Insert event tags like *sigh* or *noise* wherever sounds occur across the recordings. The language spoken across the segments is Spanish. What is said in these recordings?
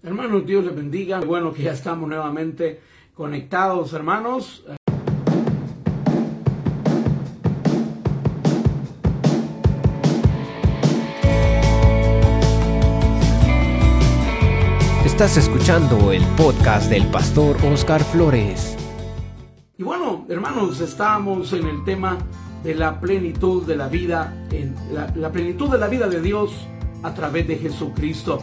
Hermanos, Dios les bendiga. Bueno, que ya estamos nuevamente conectados, hermanos. Estás escuchando el podcast del pastor Oscar Flores. Y bueno, hermanos, estamos en el tema de la plenitud de la vida, en la, la plenitud de la vida de Dios a través de Jesucristo.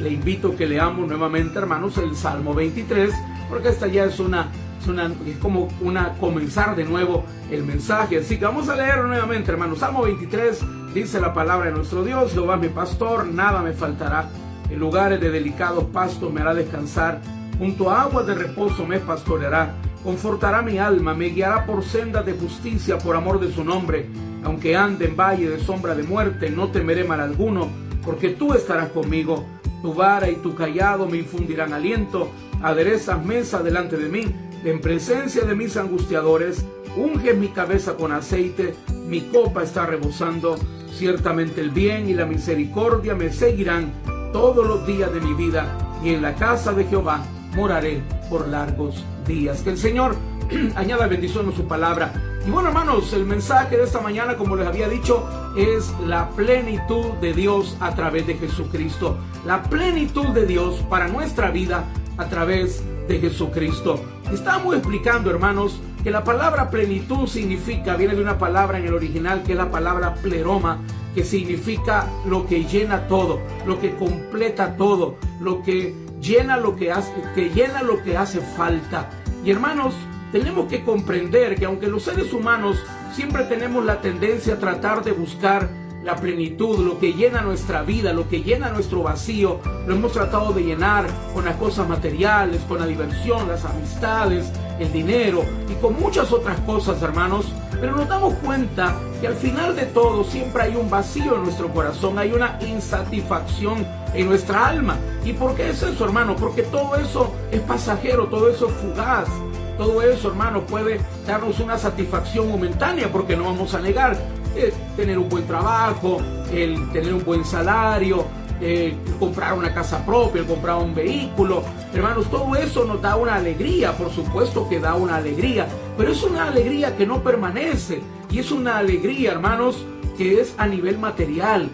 Le invito a que leamos nuevamente, hermanos, el Salmo 23, porque esta ya es una, es una, es como una comenzar de nuevo el mensaje. Así que vamos a leer nuevamente, hermanos. Salmo 23 dice la palabra de nuestro Dios, Jehová mi pastor, nada me faltará. En lugares de delicados pastos me hará descansar, junto a aguas de reposo me pastoreará, confortará mi alma, me guiará por sendas de justicia por amor de su nombre. Aunque ande en valle de sombra de muerte, no temeré mal alguno, porque tú estarás conmigo. Tu vara y tu callado me infundirán aliento, aderezas mesa delante de mí, en presencia de mis angustiadores, unge mi cabeza con aceite, mi copa está rebosando, ciertamente el bien y la misericordia me seguirán todos los días de mi vida y en la casa de Jehová moraré por largos días. Que el Señor *clears throat* añada bendición a su palabra. Y bueno, hermanos, el mensaje de esta mañana, como les había dicho, es la plenitud de Dios a través de Jesucristo. La plenitud de Dios para nuestra vida a través de Jesucristo. Estamos explicando, hermanos, que la palabra plenitud significa, viene de una palabra en el original que es la palabra pleroma, que significa lo que llena todo, lo que completa todo, lo que llena lo que hace, que llena lo que hace falta. Y hermanos, tenemos que comprender que aunque los seres humanos siempre tenemos la tendencia a tratar de buscar la plenitud, lo que llena nuestra vida, lo que llena nuestro vacío, lo hemos tratado de llenar con las cosas materiales, con la diversión, las amistades, el dinero y con muchas otras cosas, hermanos. Pero nos damos cuenta que al final de todo siempre hay un vacío en nuestro corazón, hay una insatisfacción en nuestra alma. ¿Y por qué es eso, hermano? Porque todo eso es pasajero, todo eso es fugaz. Todo eso, hermano, puede darnos una satisfacción momentánea, porque no vamos a negar eh, tener un buen trabajo, el tener un buen salario, eh, comprar una casa propia, comprar un vehículo. Hermanos, todo eso nos da una alegría, por supuesto que da una alegría, pero es una alegría que no permanece y es una alegría, hermanos, que es a nivel material.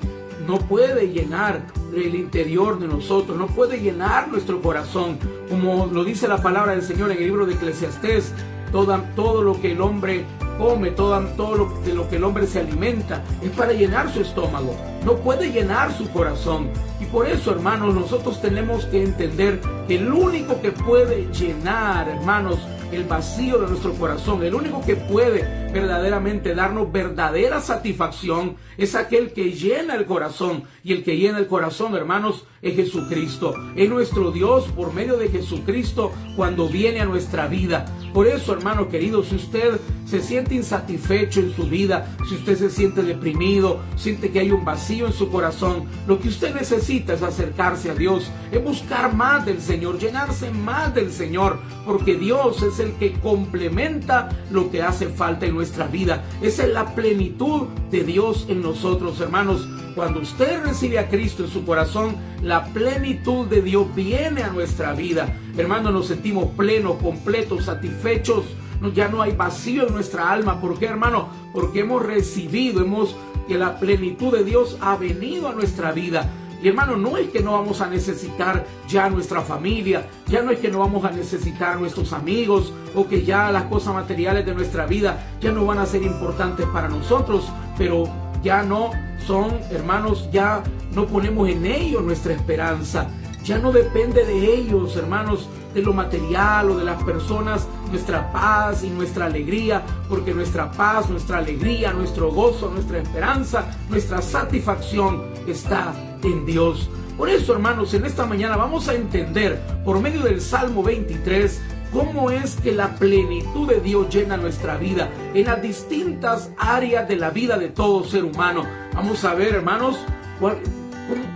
No puede llenar el interior de nosotros, no puede llenar nuestro corazón, como lo dice la palabra del Señor en el libro de Eclesiastés, todo, todo lo que el hombre come, todo, todo lo, de lo que el hombre se alimenta, es para llenar su estómago, no puede llenar su corazón. Y por eso, hermanos, nosotros tenemos que entender que el único que puede llenar, hermanos, el vacío de nuestro corazón, el único que puede verdaderamente darnos verdadera satisfacción es aquel que llena el corazón. Y el que llena el corazón, hermanos, es Jesucristo. Es nuestro Dios por medio de Jesucristo cuando viene a nuestra vida. Por eso, hermano querido, si usted se siente insatisfecho en su vida, si usted se siente deprimido, siente que hay un vacío en su corazón, lo que usted necesita es acercarse a Dios, es buscar más del Señor, llenarse más del Señor, porque Dios es el que complementa lo que hace falta en nuestra vida. Esa es la plenitud de Dios en nosotros, hermanos. Cuando usted recibe a Cristo en su corazón, la plenitud de Dios viene a nuestra vida. Hermanos, nos sentimos plenos, completos, satisfechos. Ya no hay vacío en nuestra alma. ¿Por qué, hermano? Porque hemos recibido, hemos que la plenitud de Dios ha venido a nuestra vida. Y hermano, no es que no vamos a necesitar ya nuestra familia, ya no es que no vamos a necesitar nuestros amigos o que ya las cosas materiales de nuestra vida ya no van a ser importantes para nosotros, pero ya no son, hermanos, ya no ponemos en ellos nuestra esperanza. Ya no depende de ellos, hermanos, de lo material o de las personas, nuestra paz y nuestra alegría, porque nuestra paz, nuestra alegría, nuestro gozo, nuestra esperanza, nuestra satisfacción está en Dios. Por eso, hermanos, en esta mañana vamos a entender por medio del Salmo 23 cómo es que la plenitud de Dios llena nuestra vida en las distintas áreas de la vida de todo ser humano. Vamos a ver, hermanos,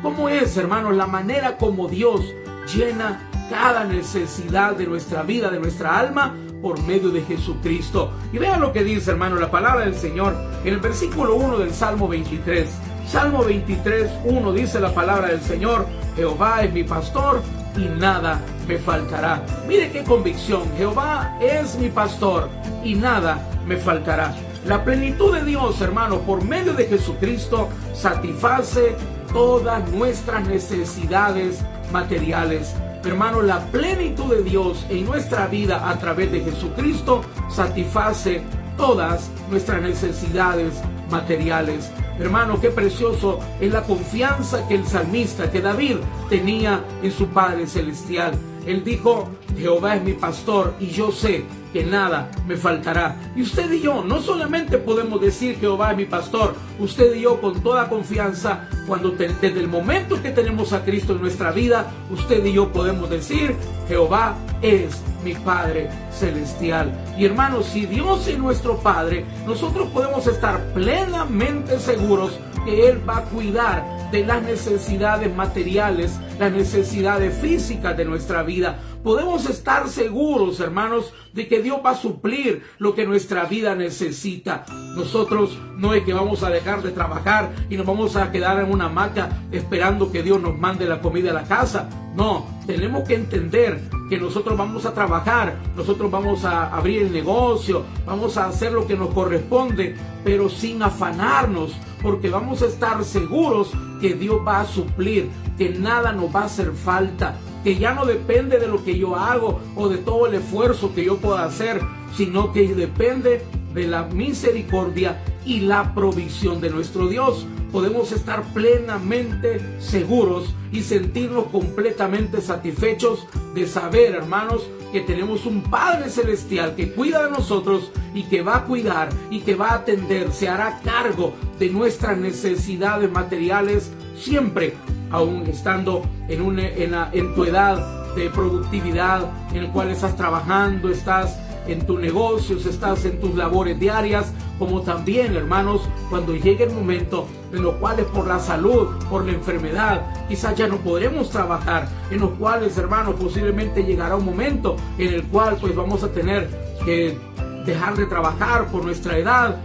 cómo, es, hermanos, la manera como Dios llena cada necesidad de nuestra vida, de nuestra alma, por medio de Jesucristo. Y vean lo que dice, hermano, la palabra del Señor en el versículo 1 del Salmo 23. Salmo 23, 1 dice la palabra del Señor, Jehová es mi pastor y nada me faltará. Mire qué convicción, Jehová es mi pastor y nada me faltará. La plenitud de Dios, hermano, por medio de Jesucristo, satisface todas nuestras necesidades materiales. Hermano, la plenitud de Dios en nuestra vida a través de Jesucristo satisface todas nuestras necesidades materiales. Hermano, qué precioso es la confianza que el salmista, que David tenía en su Padre Celestial. Él dijo, Jehová es mi pastor y yo sé que nada me faltará. Y usted y yo no solamente podemos decir Jehová es mi pastor, usted y yo con toda confianza, cuando desde el momento que tenemos a Cristo en nuestra vida, usted y yo podemos decir Jehová es mi Padre celestial. Y hermanos, si Dios es nuestro Padre, nosotros podemos estar plenamente seguros que Él va a cuidar de las necesidades materiales, las necesidades físicas de nuestra vida. Podemos estar seguros, hermanos, de que Dios va a suplir lo que nuestra vida necesita. Nosotros no es que vamos a dejar de trabajar y nos vamos a quedar en una hamaca esperando que Dios nos mande la comida a la casa. No, tenemos que entender que nosotros vamos a trabajar, nosotros vamos a abrir el negocio, vamos a hacer lo que nos corresponde, pero sin afanarnos, porque vamos a estar seguros que Dios va a suplir, que nada nos va a hacer falta, que ya no depende de lo que yo hago o de todo el esfuerzo que yo pueda hacer, sino que depende de la misericordia y la provisión de nuestro Dios. Podemos estar plenamente seguros y sentirnos completamente satisfechos de saber, hermanos, que tenemos un Padre Celestial que cuida de nosotros y que va a cuidar y que va a atender, se hará cargo de nuestras necesidades materiales siempre, aún estando en, en tu edad de productividad, en el cual estás trabajando, estás en tus negocios, estás en tus labores diarias, como también, hermanos, cuando llegue el momento en los cuales por la salud, por la enfermedad, quizás ya no podremos trabajar, en los cuales, hermanos, posiblemente llegará un momento en el cual pues vamos a tener que dejar de trabajar por nuestra edad,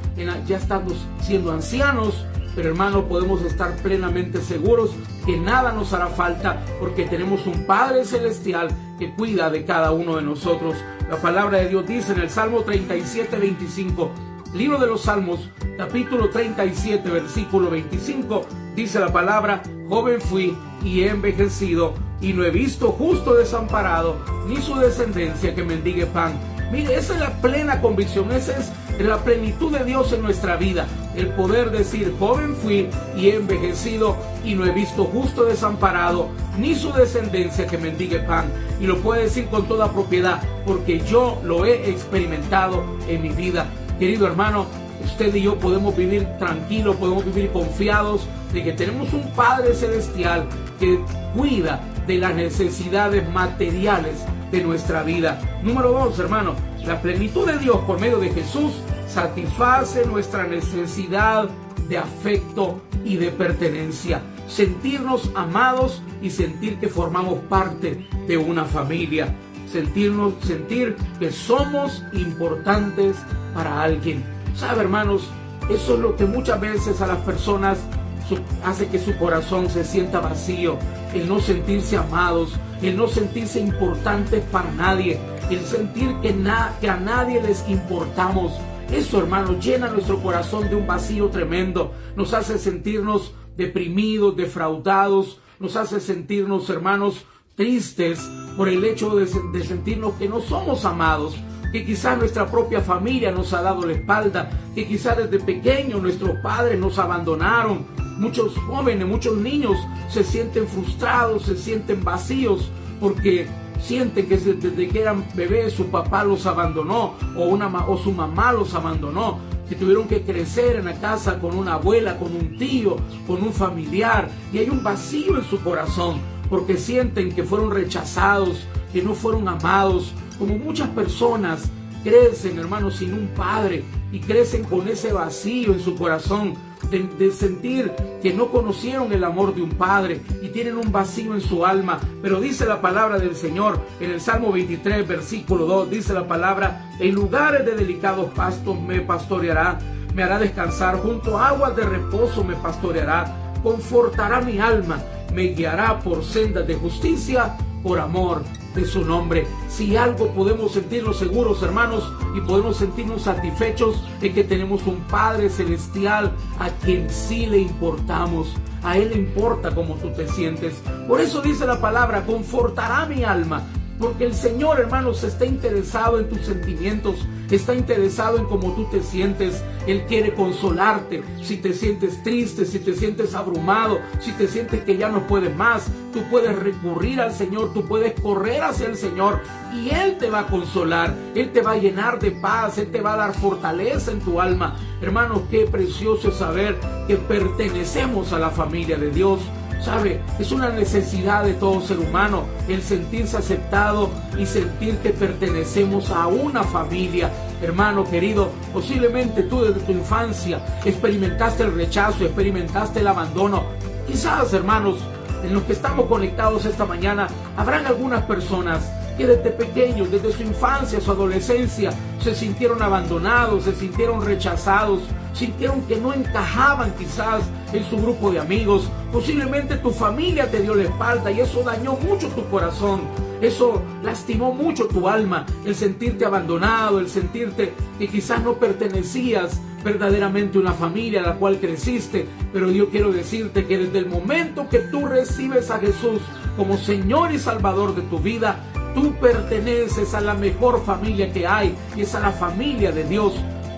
ya estamos siendo ancianos, pero hermanos, podemos estar plenamente seguros que nada nos hará falta porque tenemos un Padre Celestial que cuida de cada uno de nosotros. La palabra de Dios dice en el Salmo 37, 25, Libro de los Salmos, capítulo 37, versículo 25, dice la palabra, joven fui y he envejecido y no he visto justo desamparado, ni su descendencia que mendigue pan. Mire, esa es la plena convicción, esa es la plenitud de Dios en nuestra vida. El poder decir, joven fui y he envejecido y no he visto justo desamparado, ni su descendencia que mendigue pan. Y lo puede decir con toda propiedad, porque yo lo he experimentado en mi vida. Querido hermano, usted y yo podemos vivir tranquilos, podemos vivir confiados de que tenemos un Padre Celestial que cuida de las necesidades materiales de nuestra vida. Número dos, hermano, la plenitud de Dios por medio de Jesús satisface nuestra necesidad de afecto y de pertenencia. Sentirnos amados y sentir que formamos parte de una familia sentirnos, sentir que somos importantes para alguien. ¿Sabe, hermanos? Eso es lo que muchas veces a las personas hace que su corazón se sienta vacío, el no sentirse amados, el no sentirse importantes para nadie, el sentir que, que a nadie les importamos. Eso, hermanos, llena nuestro corazón de un vacío tremendo, nos hace sentirnos deprimidos, defraudados, nos hace sentirnos, hermanos, tristes por el hecho de, sentirnos que no somos amados, que quizás nuestra propia familia nos ha dado la espalda, que quizás desde pequeños nuestros padres nos abandonaron. Muchos jóvenes, muchos niños se sienten frustrados, se sienten vacíos porque sienten que desde que eran bebés su papá los abandonó o, una, o su mamá los abandonó, que tuvieron que crecer en la casa con una abuela, con un tío, con un familiar y hay un vacío en su corazón porque sienten que fueron rechazados, que no fueron amados, como muchas personas crecen, hermanos, sin un padre y crecen con ese vacío en su corazón de, sentir que no conocieron el amor de un padre y tienen un vacío en su alma. Pero dice la palabra del Señor en el Salmo 23, versículo 2, dice la palabra, en lugares de delicados pastos me pastoreará me hará descansar, junto a aguas de reposo me pastoreará, confortará mi alma, me guiará por sendas de justicia, por amor de su nombre. Si algo podemos sentirnos seguros, hermanos, y podemos sentirnos satisfechos en que tenemos un Padre celestial a quien sí le importamos. A Él le importa cómo tú te sientes. Por eso dice la palabra, confortará mi alma. Porque el Señor, hermanos, está interesado en tus sentimientos, está interesado en cómo tú te sientes. Él quiere consolarte. Si te sientes triste, si te sientes abrumado, si te sientes que ya no puedes más, tú puedes recurrir al Señor, tú puedes correr hacia el Señor y Él te va a consolar. Él te va a llenar de paz, Él te va a dar fortaleza en tu alma. Hermanos, qué precioso saber que pertenecemos a la familia de Dios. ¿Sabe? Es una necesidad de todo ser humano el sentirse aceptado y sentir que pertenecemos a una familia. Hermano querido, posiblemente tú desde tu infancia experimentaste el rechazo, experimentaste el abandono. Quizás, hermanos, en los que estamos conectados esta mañana, habrán algunas personas que desde pequeños, desde su infancia, su adolescencia, se sintieron abandonados, se sintieron rechazados, sintieron que no encajaban quizás en su grupo de amigos. Posiblemente tu familia te dio la espalda y eso dañó mucho tu corazón. Eso lastimó mucho tu alma, el sentirte abandonado, el sentirte que quizás no pertenecías verdaderamente a una familia a la cual creciste. Pero yo quiero decirte que desde el momento que tú recibes a Jesús como Señor y Salvador de tu vida, tú perteneces a la mejor familia que hay y es a la familia de Dios.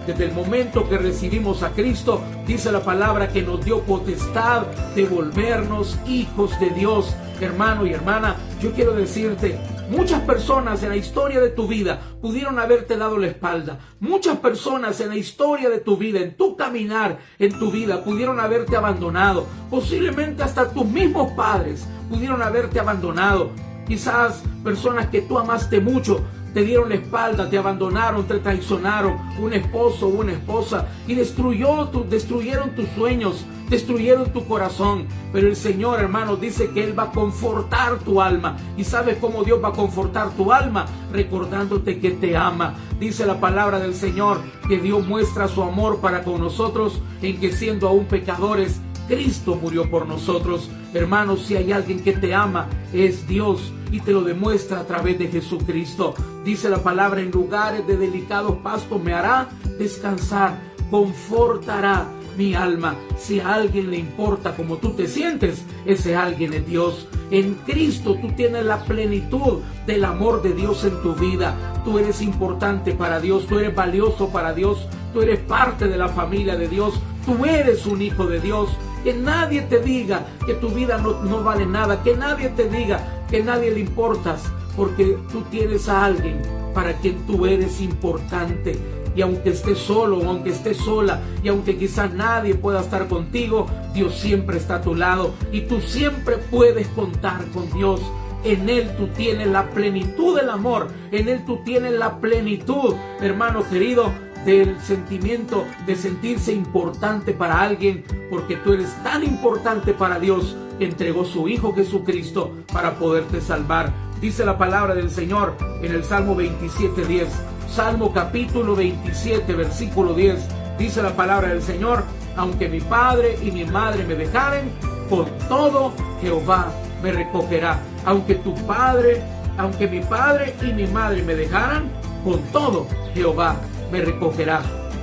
Desde el momento que recibimos a Cristo, dice la palabra que nos dio potestad de volvernos hijos de Dios. Hermano y hermana, yo quiero decirte, muchas personas en la historia de tu vida pudieron haberte dado la espalda. Muchas personas en la historia de tu vida, en tu caminar, en tu vida, pudieron haberte abandonado. Posiblemente hasta tus mismos padres pudieron haberte abandonado. Quizás personas que tú amaste mucho te dieron la espalda, te abandonaron, te traicionaron, un esposo una esposa, y destruyó tu, destruyeron tus sueños, destruyeron tu corazón. Pero el Señor, hermano, dice que Él va a confortar tu alma. ¿Y sabes cómo Dios va a confortar tu alma? Recordándote que te ama. Dice la palabra del Señor que Dios muestra su amor para con nosotros en que siendo aún pecadores, Cristo murió por nosotros. Hermanos, si hay alguien que te ama, es Dios y te lo demuestra a través de Jesucristo. Dice la palabra, en lugares de delicados pastos me hará descansar, confortará mi alma. Si a alguien le importa como tú te sientes, ese alguien es Dios. En Cristo tú tienes la plenitud del amor de Dios en tu vida. Tú eres importante para Dios, tú eres valioso para Dios, tú eres parte de la familia de Dios, tú eres un hijo de Dios. Que nadie te diga que tu vida no, no vale nada, que nadie te diga que nadie le importas, porque tú tienes a alguien para quien tú eres importante. Y aunque estés solo aunque estés sola y aunque quizás nadie pueda estar contigo, Dios siempre está a tu lado y tú siempre puedes contar con Dios. En Él tú tienes la plenitud del amor, en Él tú tienes la plenitud, hermano querido, del sentimiento de sentirse importante para alguien, porque tú eres tan importante para Dios entregó su Hijo Jesucristo para poderte salvar. Dice la palabra del Señor en el Salmo 27.10. Salmo capítulo 27, versículo 10. Dice la palabra del Señor, aunque mi padre y mi madre me dejaren, con todo Jehová me recogerá. Aunque tu padre, aunque mi padre y mi madre me dejaran, con todo Jehová recogerá.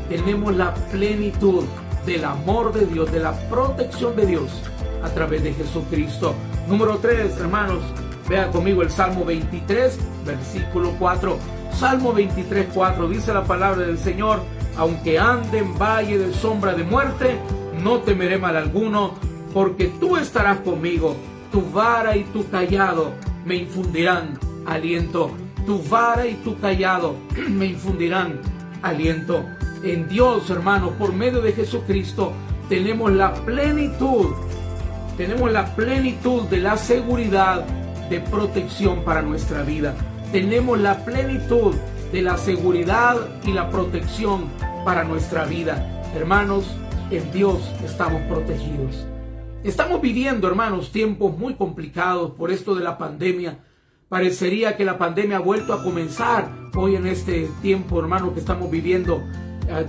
Tenemos la plenitud del amor de Dios, de la protección de Dios a través de Jesucristo. Número 3, hermanos, vea conmigo el Salmo 23, versículo 4. Salmo 23, 4 dice la palabra del Señor, aunque ande en valle de sombra de muerte, no temeré mal alguno, porque tú estarás conmigo, tu vara y tu callado me infundirán aliento. Tu vara y tu callado *clears throat* me infundirán aliento. En Dios, hermanos, por medio de Jesucristo, tenemos la plenitud, tenemos la plenitud de la seguridad de protección para nuestra vida. Tenemos la plenitud de la seguridad y la protección para nuestra vida. Hermanos, en Dios estamos protegidos. Estamos viviendo, hermanos, tiempos muy complicados por esto de la pandemia Parecería que la pandemia ha vuelto a comenzar hoy en este tiempo, hermano, que estamos viviendo.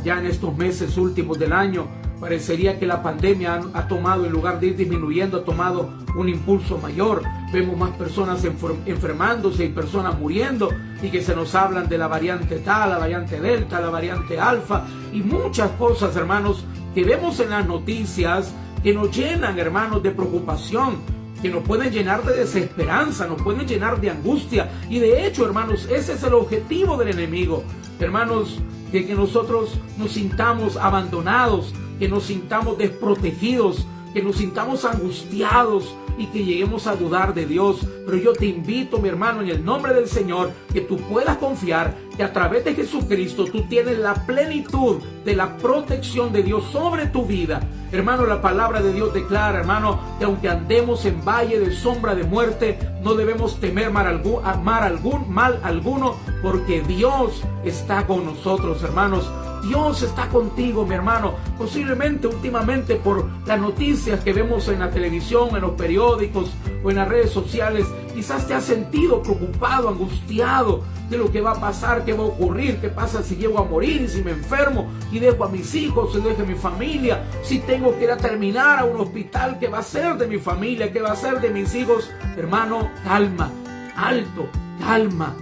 ya en estos meses últimos del año. Parecería que la pandemia ha, tomado, en lugar de ir disminuyendo, ha tomado un impulso mayor. Vemos más personas enfermándose y personas muriendo y que se nos hablan de la variante tal, la variante delta, la variante alfa y muchas cosas, hermanos, que vemos en las noticias que nos llenan, hermanos, de preocupación, que nos pueden llenar de desesperanza, nos pueden llenar de angustia. Y de hecho, hermanos, ese es el objetivo del enemigo. Hermanos, de que nosotros nos sintamos abandonados, que nos sintamos desprotegidos, que nos sintamos angustiados y que lleguemos a dudar de Dios. Pero yo te invito, mi hermano, en el nombre del Señor, que tú puedas confiar que a través de Jesucristo tú tienes la plenitud de la protección de Dios sobre tu vida. Hermano, la palabra de Dios declara, hermano, que aunque andemos en valle de sombra de muerte, no debemos temer mal algún, mal alguno, porque Dios está con nosotros, hermanos. Dios está contigo, mi hermano. Posiblemente últimamente por las noticias que vemos en la televisión, en los periódicos o en las redes sociales, quizás te has sentido preocupado, angustiado de lo que va a pasar, qué va a ocurrir, qué pasa si llego a morir, si me enfermo y dejo a mis hijos, si dejo a mi familia, si tengo que ir a terminar a un hospital, qué va a ser de mi familia, qué va a ser de mis hijos. Hermano, calma, alto, calma,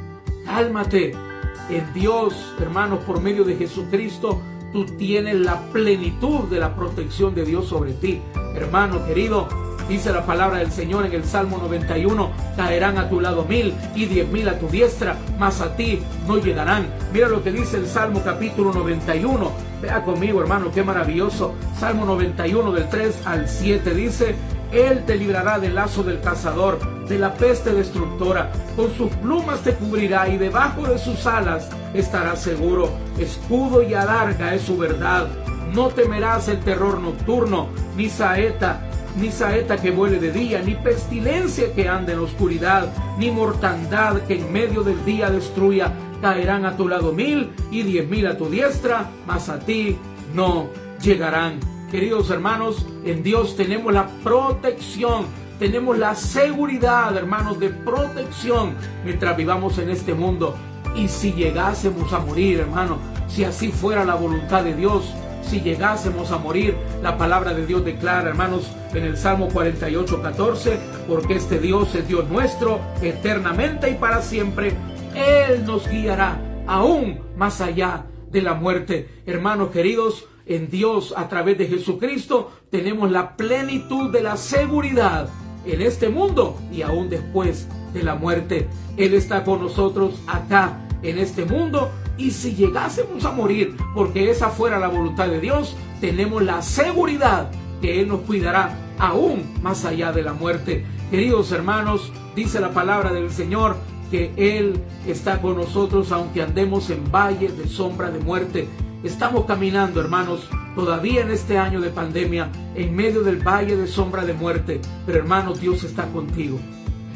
cálmate en Dios, hermanos, por medio de Jesucristo, tú tienes la plenitud de la protección de Dios sobre ti. Hermano querido, dice la palabra del Señor en el Salmo 91, caerán a tu lado mil y diez mil a tu diestra, mas a ti no llegarán. Mira lo que dice el Salmo capítulo 91. Vea conmigo, hermano, qué maravilloso. Salmo 91 del 3 al 7 dice, Él te librará del lazo del cazador de la peste destructora. Con sus plumas te cubrirá y debajo de sus alas estarás seguro. Escudo y alarga es su verdad. No temerás el terror nocturno, ni saeta, ni saeta que vuele de día, ni pestilencia que ande en oscuridad, ni mortandad que en medio del día destruya. Caerán a tu lado mil y diez mil a tu diestra, mas a ti no llegarán. Queridos hermanos, en Dios tenemos la protección tenemos la seguridad, hermanos, de protección mientras vivamos en este mundo. Y si llegásemos a morir, hermano, si así fuera la voluntad de Dios, si llegásemos a morir, la palabra de Dios declara, hermanos, en el Salmo 48, 14, porque este Dios es Dios nuestro eternamente y para siempre. Él nos guiará aún más allá de la muerte. Hermanos queridos, en Dios, a través de Jesucristo, tenemos la plenitud de la seguridad en este mundo y aún después de la muerte. Él está con nosotros acá en este mundo y si llegásemos a morir porque esa fuera la voluntad de Dios, tenemos la seguridad que Él nos cuidará aún más allá de la muerte. Queridos hermanos, dice la palabra del Señor que Él está con nosotros aunque andemos en valles de sombra de muerte. Estamos caminando, hermanos, todavía en este año de pandemia, en medio del valle de sombra de muerte. Pero hermanos, Dios está contigo.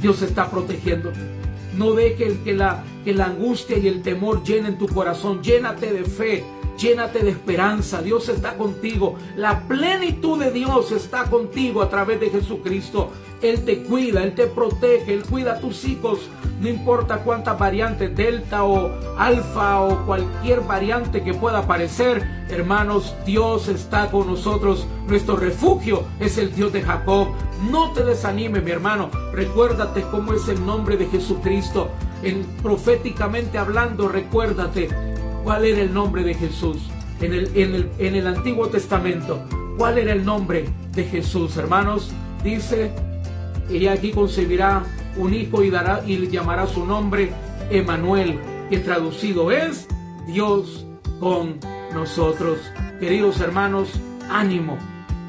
Dios está protegiéndote. No dejes que la, que la angustia y el temor llenen tu corazón. Llénate de fe. Llénate de esperanza, Dios está contigo. La plenitud de Dios está contigo a través de Jesucristo. Él te cuida, Él te protege, Él cuida a tus hijos. No importa cuántas variantes, delta o alfa o cualquier variante que pueda aparecer, hermanos, Dios está con nosotros. Nuestro refugio es el Dios de Jacob. No te desanime, mi hermano. Recuérdate cómo es el nombre de Jesucristo. En, proféticamente hablando, recuérdate cuál era el nombre de Jesús en el, en el, en el Antiguo Testamento. ¿Cuál era el nombre de Jesús, hermanos? Dice ella aquí concebirá un hijo y, dará, y llamará su nombre Emanuel, que traducido es Dios con nosotros. Queridos hermanos, ánimo,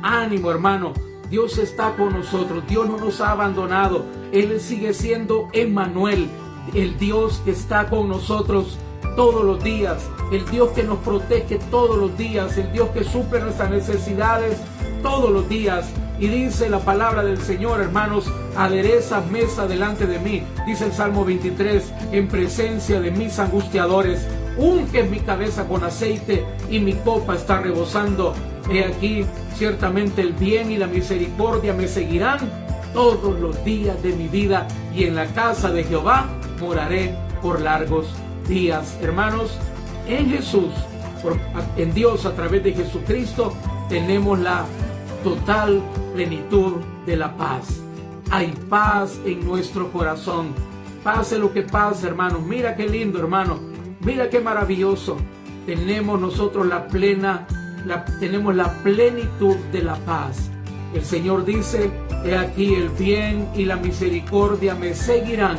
ánimo hermano. Dios está con nosotros, Dios no nos ha abandonado, Él sigue siendo Emanuel, el Dios que está con nosotros todos los días, el Dios que nos protege todos los días, el Dios que suple nuestras necesidades todos los días. Y dice la palabra del Señor, hermanos, adereza mesa delante de mí, dice el Salmo 23, en presencia de mis angustiadores. Unge mi cabeza con aceite y mi copa está rebosando. He aquí, ciertamente el bien y la misericordia me seguirán todos los días de mi vida y en la casa de Jehová moraré por largos días. Hermanos, en Jesús en Dios a través de Jesucristo, tenemos la total plenitud de la paz. Hay paz en nuestro corazón. Pase lo que pase, hermanos. Mira qué lindo, hermano. Mira qué maravilloso. Tenemos nosotros la plena, la, tenemos la plenitud de la paz. El Señor dice, he aquí el bien y la misericordia me seguirán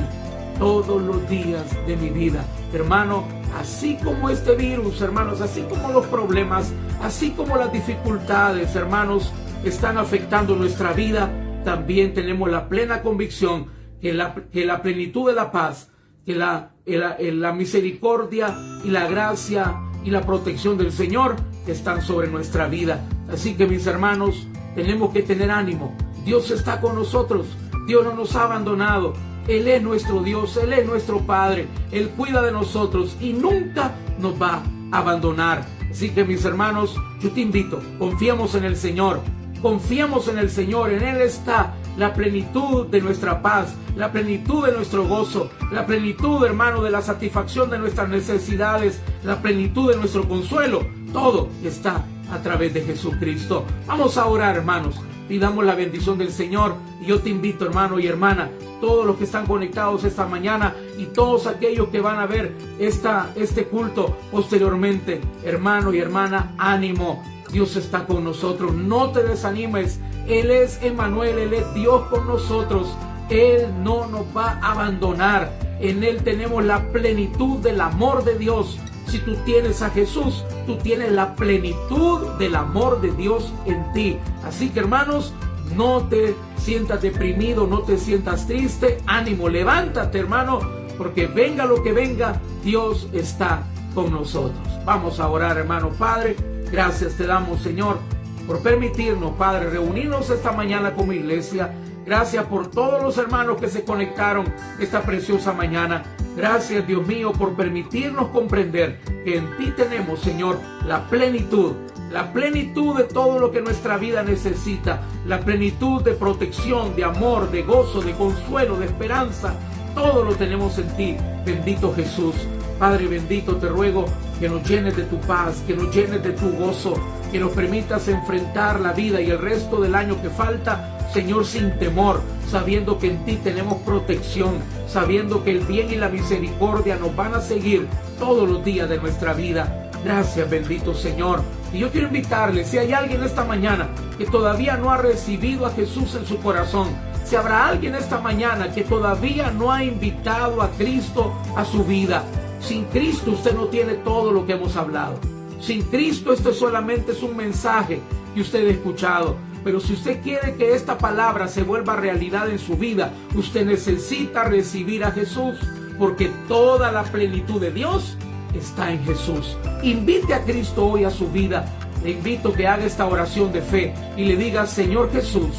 todos los días de mi vida. Hermano, así como este virus, hermanos, así como los problemas, así como las dificultades, hermanos, están afectando nuestra vida, también tenemos la plena convicción que la, que la plenitud de la paz, que la, la misericordia y la gracia y la protección del Señor están sobre nuestra vida. Así que mis hermanos, tenemos que tener ánimo. Dios está con nosotros. Dios no nos ha abandonado. Él es nuestro Dios, Él es nuestro Padre, Él cuida de nosotros y nunca nos va a abandonar. Así que mis hermanos, yo te invito, confiamos en el Señor, confiamos en el Señor, en Él está la plenitud de nuestra paz, la plenitud de nuestro gozo, la plenitud, hermano, de la satisfacción de nuestras necesidades, la plenitud de nuestro consuelo. Todo está a través de Jesucristo. Vamos a orar, hermanos. Pidamos la bendición del Señor. Y yo te invito, hermano y hermana, todos los que están conectados esta mañana y todos aquellos que van a ver esta, este culto posteriormente, hermano y hermana, ánimo. Dios está con nosotros. No te desanimes. Él es Emanuel, Él es Dios con nosotros. Él no nos va a abandonar. En Él tenemos la plenitud del amor de Dios. Si tú tienes a Jesús, tú tienes la plenitud del amor de Dios en ti. Así que hermanos, no te sientas deprimido, no te sientas triste. Ánimo, levántate hermano, porque venga lo que venga, Dios está con nosotros. Vamos a orar hermano Padre. Gracias te damos Señor por permitirnos Padre reunirnos esta mañana como iglesia. Gracias por todos los hermanos que se conectaron esta preciosa mañana. Gracias Dios mío por permitirnos comprender que en ti tenemos, Señor, la plenitud, la plenitud de todo lo que nuestra vida necesita, la plenitud de protección, de amor, de gozo, de consuelo, de esperanza. Todo lo tenemos en ti, bendito Jesús. Padre bendito, te ruego que nos llenes de tu paz, que nos llenes de tu gozo, que nos permitas enfrentar la vida y el resto del año que falta Señor, sin temor, sabiendo que en ti tenemos protección, sabiendo que el bien y la misericordia nos van a seguir todos los días de nuestra vida. Gracias, bendito Señor. Y yo quiero invitarle, si hay alguien esta mañana que todavía no ha recibido a Jesús en su corazón, si habrá alguien esta mañana que todavía no ha invitado a Cristo a su vida, sin Cristo usted no tiene todo lo que hemos hablado. Sin Cristo esto solamente es un mensaje que usted ha escuchado. Pero si usted quiere que esta palabra se vuelva realidad en su vida, usted necesita recibir a Jesús, porque toda la plenitud de Dios está en Jesús. Invite a Cristo hoy a su vida. Le invito a que haga esta oración de fe y le diga, Señor Jesús,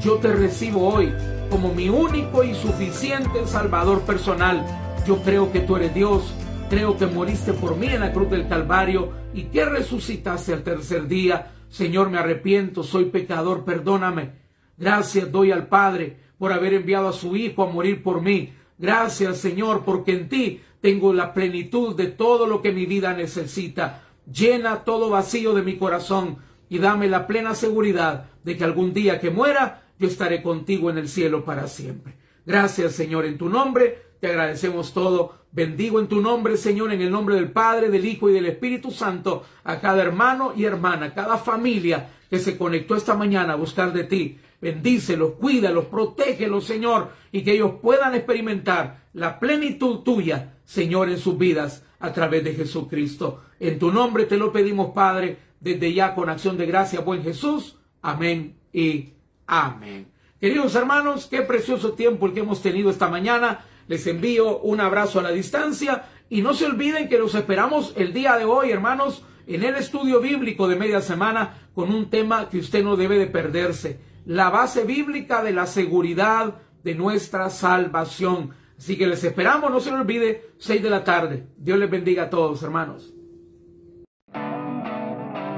yo te recibo hoy como mi único y suficiente Salvador personal. Yo creo que tú eres Dios, creo que moriste por mí en la cruz del Calvario y que resucitaste al tercer día Señor, me arrepiento, soy pecador, perdóname. Gracias doy al Padre por haber enviado a su Hijo a morir por mí. Gracias, Señor, porque en ti tengo la plenitud de todo lo que mi vida necesita. Llena todo vacío de mi corazón y dame la plena seguridad de que algún día que muera, yo estaré contigo en el cielo para siempre. Gracias, Señor, en tu nombre te agradecemos todo. Bendigo en tu nombre, Señor, en el nombre del Padre, del Hijo y del Espíritu Santo, a cada hermano y hermana, cada familia que se conectó esta mañana a buscar de ti. Bendícelos, cuídalos, protégelos, Señor, y que ellos puedan experimentar la plenitud tuya, Señor, en sus vidas a través de Jesucristo. En tu nombre te lo pedimos, Padre, desde ya con acción de gracia, buen Jesús. Amén y amén. Queridos hermanos, qué precioso tiempo el que hemos tenido esta mañana. Les envío un abrazo a la distancia y no se olviden que los esperamos el día de hoy, hermanos, en el estudio bíblico de media semana con un tema que usted no debe de perderse, la base bíblica de la seguridad de nuestra salvación. Así que les esperamos, no se lo olvide, 6 de la tarde. Dios les bendiga a todos, hermanos.